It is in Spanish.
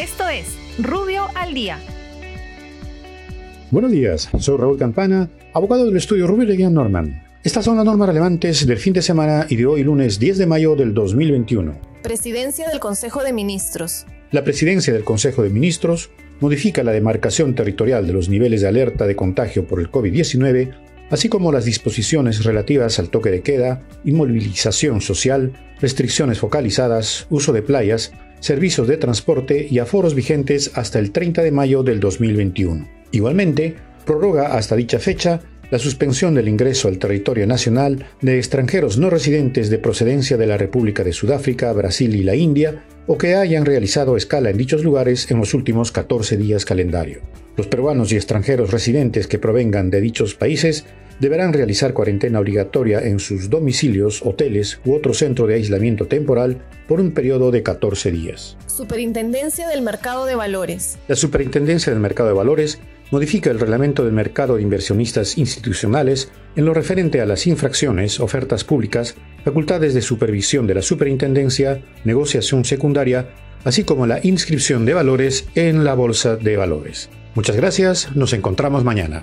Esto es Rubio al Día. Buenos días, soy Raúl Campana, abogado del estudio Rubio Leguía Norman. Estas son las normas relevantes del fin de semana y de hoy lunes 10 de mayo del 2021. Presidencia del Consejo de Ministros. La presidencia del Consejo de Ministros modifica la demarcación territorial de los niveles de alerta de contagio por el COVID-19, así como las disposiciones relativas al toque de queda, inmovilización social, restricciones focalizadas, uso de playas, servicios de transporte y aforos vigentes hasta el 30 de mayo del 2021. Igualmente, prorroga hasta dicha fecha la suspensión del ingreso al territorio nacional de extranjeros no residentes de procedencia de la República de Sudáfrica, Brasil y la India, o que hayan realizado escala en dichos lugares en los últimos 14 días calendario. Los peruanos y extranjeros residentes que provengan de dichos países deberán realizar cuarentena obligatoria en sus domicilios, hoteles u otro centro de aislamiento temporal por un periodo de 14 días. Superintendencia del Mercado de Valores. La Superintendencia del Mercado de Valores modifica el reglamento del mercado de inversionistas institucionales en lo referente a las infracciones, ofertas públicas, facultades de supervisión de la superintendencia, negociación secundaria, así como la inscripción de valores en la Bolsa de Valores. Muchas gracias, nos encontramos mañana.